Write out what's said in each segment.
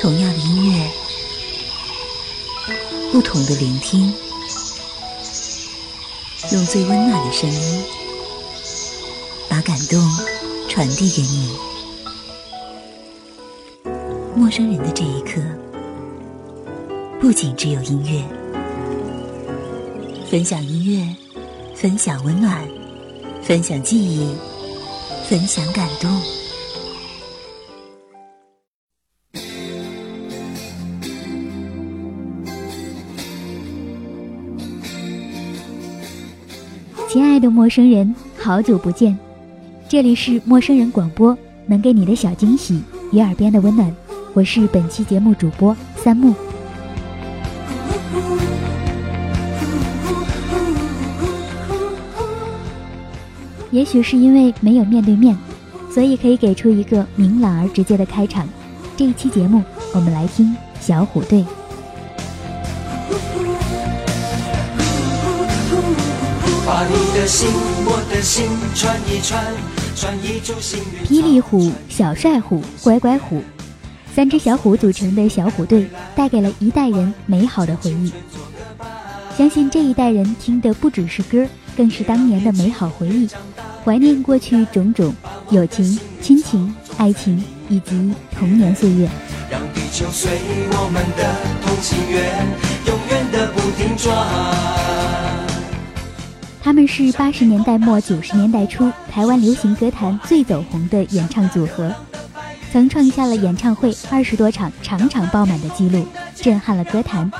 同样的音乐，不同的聆听，用最温暖的声音，把感动传递给你。陌生人的这一刻，不仅只有音乐，分享音乐，分享温暖，分享记忆，分享感动。亲爱的陌生人，好久不见！这里是陌生人广播，能给你的小惊喜与耳边的温暖。我是本期节目主播三木。也许是因为没有面对面，所以可以给出一个明朗而直接的开场。这一期节目，我们来听小虎队。心，我的心串一串，串一株幸运。霹雳虎、小帅虎、乖乖虎，三只小虎组成的小虎队，带给了一代人美好的回忆。相信这一代人听的不只是歌，更是当年的美好回忆，怀念过去种种友情、亲情、爱情以及童年岁月。让地球随我们的同心圆，永远的不停转。他们是八十年代末九十年代初台湾流行歌坛最走红的演唱组合，曾创下了演唱会二十多场场场爆满的记录，震撼了歌坛，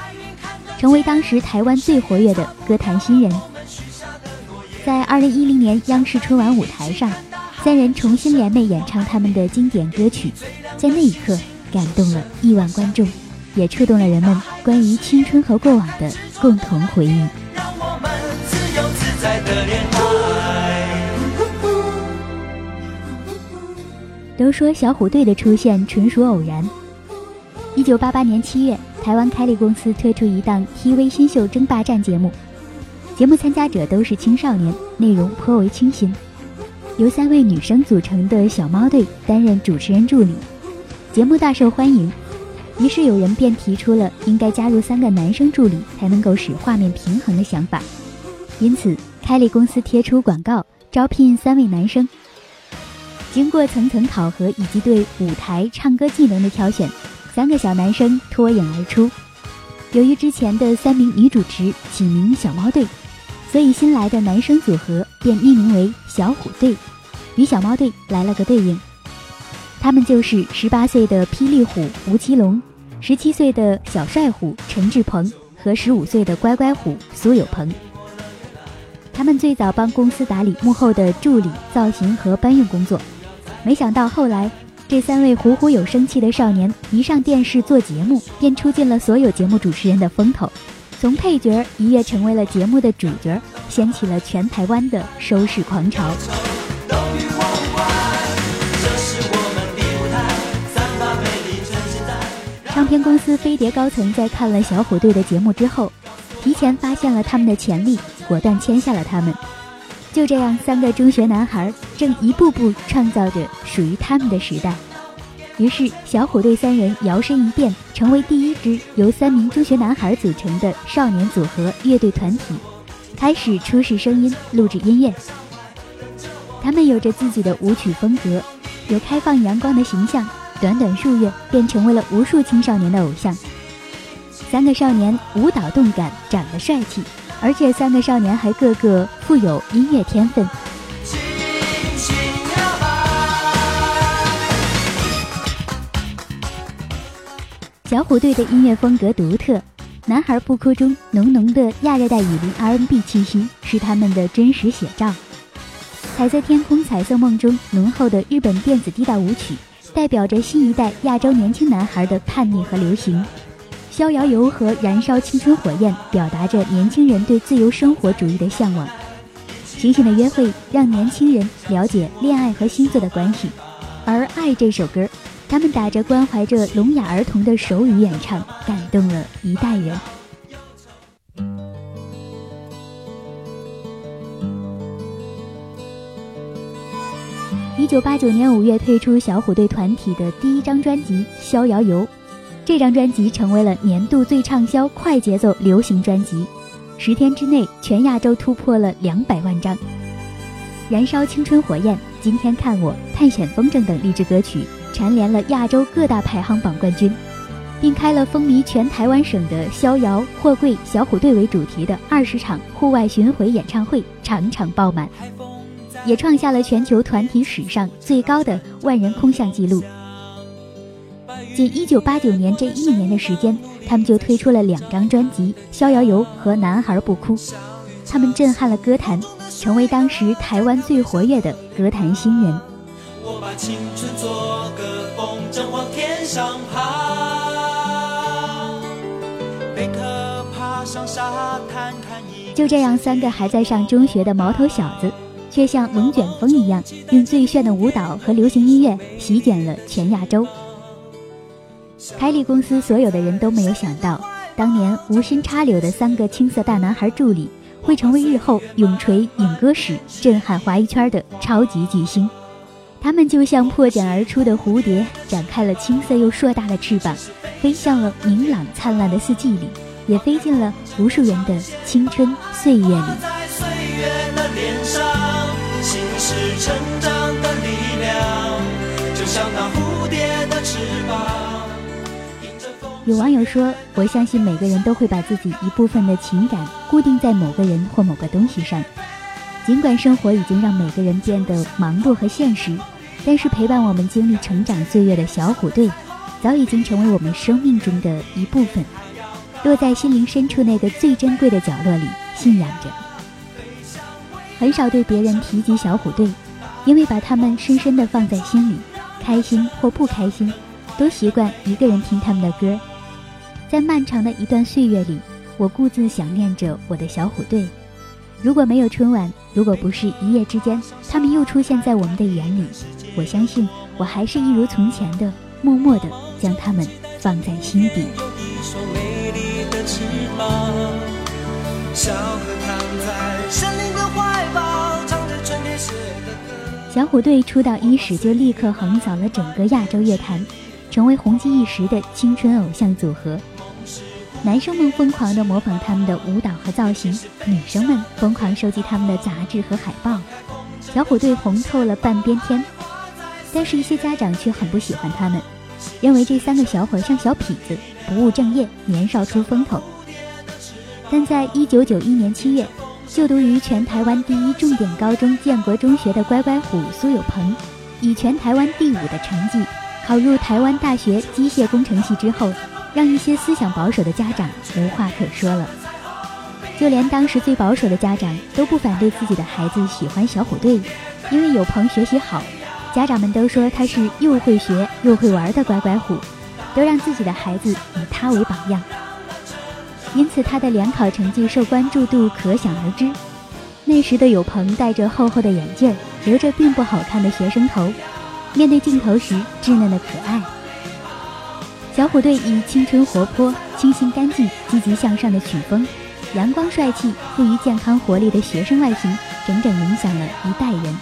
成为当时台湾最活跃的歌坛新人。在二零一零年央视春晚舞台上，三人重新联袂演唱他们的经典歌曲，在那一刻感动了亿万观众，也触动了人们关于青春和过往的共同回忆。的恋爱。都说小虎队的出现纯属偶然。一九八八年七月，台湾开立公司推出一档 TV 新秀争霸战节目，节目参加者都是青少年，内容颇为清新。由三位女生组成的小猫队担任主持人助理，节目大受欢迎，于是有人便提出了应该加入三个男生助理才能够使画面平衡的想法，因此。凯立公司贴出广告，招聘三位男生。经过层层考核以及对舞台唱歌技能的挑选，三个小男生脱颖而出。由于之前的三名女主持起名“小猫队”，所以新来的男生组合便命名为“小虎队”，与小猫队来了个对应。他们就是十八岁的霹雳虎吴奇隆，十七岁的小帅虎陈志鹏和十五岁的乖乖虎苏有朋。他们最早帮公司打理幕后的助理、造型和搬运工作，没想到后来这三位虎虎有生气的少年一上电视做节目，便出尽了所有节目主持人的风头，从配角一跃成为了节目的主角，掀起了全台湾的收视狂潮。唱片公司飞碟高层在看了小虎队的节目之后，提前发现了他们的潜力。果断签下了他们，就这样，三个中学男孩正一步步创造着属于他们的时代。于是，小虎队三人摇身一变，成为第一支由三名中学男孩组成的少年组合乐队团体，开始出示声音、录制音乐。他们有着自己的舞曲风格，有开放阳光的形象，短短数月便成为了无数青少年的偶像。三个少年舞蹈动感，长得帅气。而且三个少年还个个富有音乐天分。小虎队的音乐风格独特，男孩不哭中浓浓的亚热带雨林 R&B 气息是他们的真实写照。彩色天空、彩色梦中浓厚的日本电子地道舞曲，代表着新一代亚洲年轻男孩的叛逆和流行。逍遥游和燃烧青春火焰，表达着年轻人对自由生活主义的向往。醒醒的约会让年轻人了解恋爱和星座的关系，而《爱》这首歌，他们打着关怀着聋哑儿童的手语演唱，感动了一代人。一九八九年五月推出小虎队团体的第一张专辑《逍遥游》，这张专辑成为了年度最畅销快节奏流行专辑，十天之内全亚洲突破了两百万张。燃烧青春火焰，今天看我，探险风筝等励志歌曲蝉联了亚洲各大排行榜冠军，并开了风靡全台湾省的逍遥、货柜、小虎队为主题的二十场户外巡回演唱会，场场爆满，也创下了全球团体史上最高的万人空巷纪录。仅一九八九年这一年的时间，他们就推出了两张专辑《逍遥游》和《男孩不哭》，他们震撼了歌坛。成为当时台湾最活跃的歌坛新人。就这样，三个还在上中学的毛头小子，却像龙卷风一样，用最炫的舞蹈和流行音乐席卷了全亚洲。凯利公司所有的人都没有想到，当年无心插柳的三个青涩大男孩助理。会成为日后永垂影歌史、震撼华语圈的超级巨星。他们就像破茧而出的蝴蝶，展开了青涩又硕大的翅膀，飞向了明朗灿烂的四季里，也飞进了无数人的青春岁月里。有网友说：“我相信每个人都会把自己一部分的情感固定在某个人或某个东西上。尽管生活已经让每个人变得忙碌和现实，但是陪伴我们经历成长岁月的小虎队，早已经成为我们生命中的一部分，落在心灵深处那个最珍贵的角落里，信仰着。很少对别人提及小虎队，因为把他们深深地放在心里，开心或不开心，都习惯一个人听他们的歌。”在漫长的一段岁月里，我故自想念着我的小虎队。如果没有春晚，如果不是一夜之间他们又出现在我们的眼里，我相信我还是一如从前的，默默地将他们放在心底。小虎队出道伊始就立刻横扫了整个亚洲乐坛，成为红极一时的青春偶像组合。男生们疯狂地模仿他们的舞蹈和造型，女生们疯狂收集他们的杂志和海报。小虎队红透了半边天，但是，一些家长却很不喜欢他们，认为这三个小伙像小痞子，不务正业，年少出风头。但在一九九一年七月，就读于全台湾第一重点高中建国中学的乖乖虎苏有朋，以全台湾第五的成绩考入台湾大学机械工程系之后。让一些思想保守的家长无话可说了，就连当时最保守的家长都不反对自己的孩子喜欢小虎队，因为有朋学习好，家长们都说他是又会学又会玩的乖乖虎，都让自己的孩子以他为榜样。因此，他的联考成绩受关注度可想而知。那时的有朋戴着厚厚的眼镜，留着并不好看的学生头，面对镜头时稚嫩的可爱。小虎队以青春活泼、清新干净、积极向上的曲风，阳光帅气、富于健康活力的学生外形，整整影响了一代人。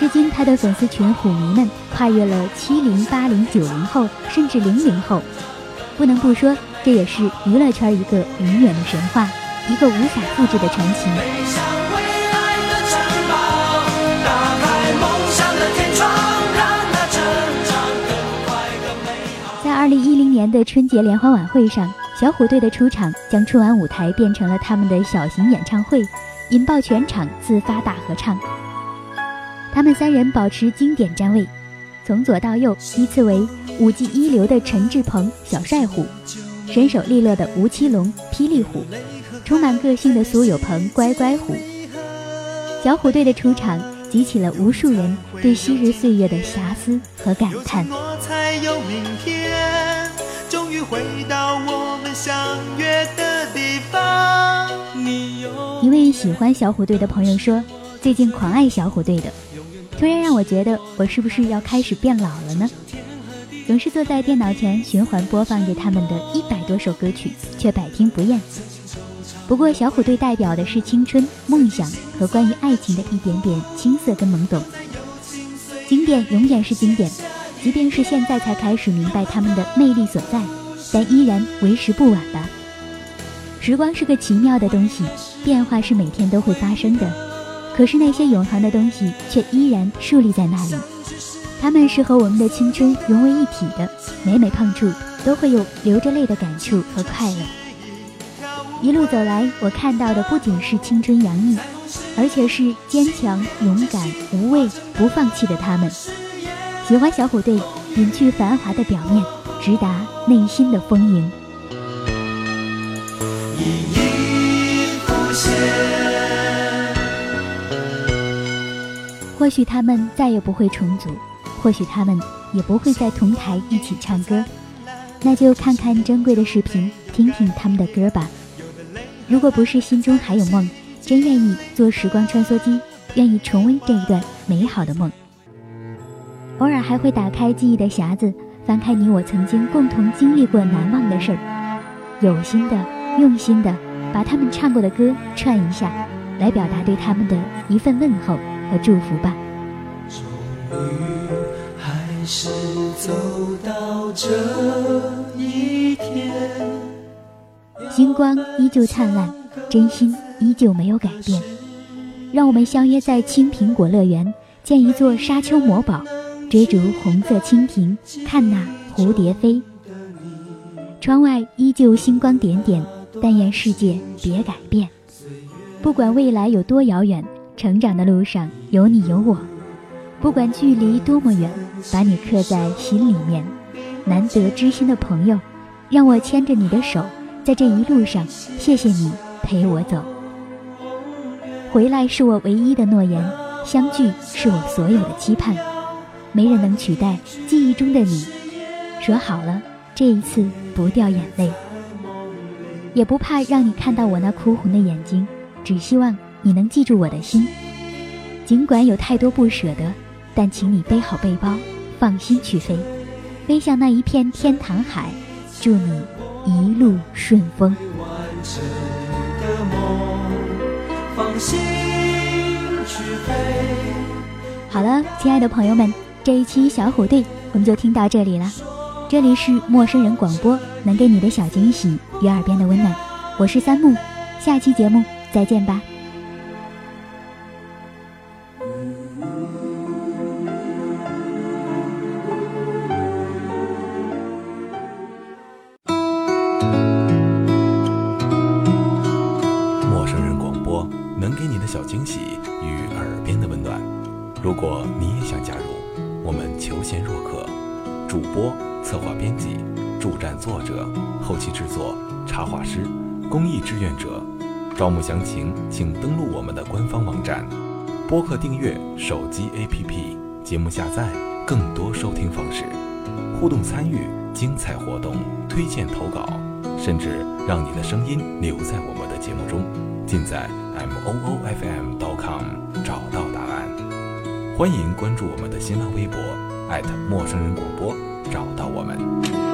至今，他的粉丝群虎迷们跨越了七零、八零、九零后，甚至零零后。不能不说，这也是娱乐圈一个永远的神话，一个无法复制的传奇。二零一零年的春节联欢晚会上，小虎队的出场将春晚舞台变成了他们的小型演唱会，引爆全场自发大合唱。他们三人保持经典站位，从左到右依次为舞技一流的陈志朋小帅虎，身手利落的吴奇隆霹雳虎，充满个性的苏有朋乖乖虎。小虎队的出场激起了无数人对昔日岁月的遐思和感叹。终于回到我们相约的地方。一位喜欢小虎队的朋友说：“最近狂爱小虎队的，突然让我觉得我是不是要开始变老了呢？总是坐在电脑前循环播放着他们的一百多首歌曲，却百听不厌。不过小虎队代表的是青春、梦想和关于爱情的一点点青涩跟懵懂。经典永远是经典，即便是现在才开始明白他们的魅力所在，但依然为时不晚吧。时光是个奇妙的东西，变化是每天都会发生的，可是那些永恒的东西却依然竖立在那里。他们是和我们的青春融为一体的，每每碰触都会有流着泪的感触和快乐。一路走来，我看到的不仅是青春洋溢，而且是坚强、勇敢、无畏、不放弃的他们。喜欢小虎队，隐去繁华的表面，直达内心的丰盈。或许他们再也不会重组，或许他们也不会在同台一起唱歌，那就看看珍贵的视频，听听他们的歌吧。如果不是心中还有梦，真愿意做时光穿梭机，愿意重温这一段美好的梦。偶尔还会打开记忆的匣子，翻开你我曾经共同经历过难忘的事儿，有心的、用心的把他们唱过的歌串一下，来表达对他们的一份问候和祝福吧。终于还是走到这一天。星光依旧灿烂，真心依旧没有改变。让我们相约在青苹果乐园，建一座沙丘魔堡，追逐红色蜻蜓，看那蝴蝶飞。窗外依旧星光点点，但愿世界别改变。不管未来有多遥远，成长的路上有你有我。不管距离多么远，把你刻在心里面。难得知心的朋友，让我牵着你的手。在这一路上，谢谢你陪我走。回来是我唯一的诺言，相聚是我所有的期盼。没人能取代记忆中的你。说好了，这一次不掉眼泪，也不怕让你看到我那哭红的眼睛。只希望你能记住我的心。尽管有太多不舍得，但请你背好背包，放心去飞，飞向那一片天堂海。祝你。一路顺风。好了，亲爱的朋友们，这一期小虎队我们就听到这里了。这里是陌生人广播，能给你的小惊喜与耳边的温暖。我是三木，下期节目再见吧。如果你也想加入，我们求贤若渴，主播、策划、编辑、助战作者、后期制作、插画师、公益志愿者，招募详情请登录我们的官方网站。播客订阅、手机 APP、节目下载、更多收听方式、互动参与、精彩活动、推荐投稿，甚至让你的声音留在我们的节目中，尽在 moofm.com 找到答案。欢迎关注我们的新浪微博，陌生人广播，找到我们。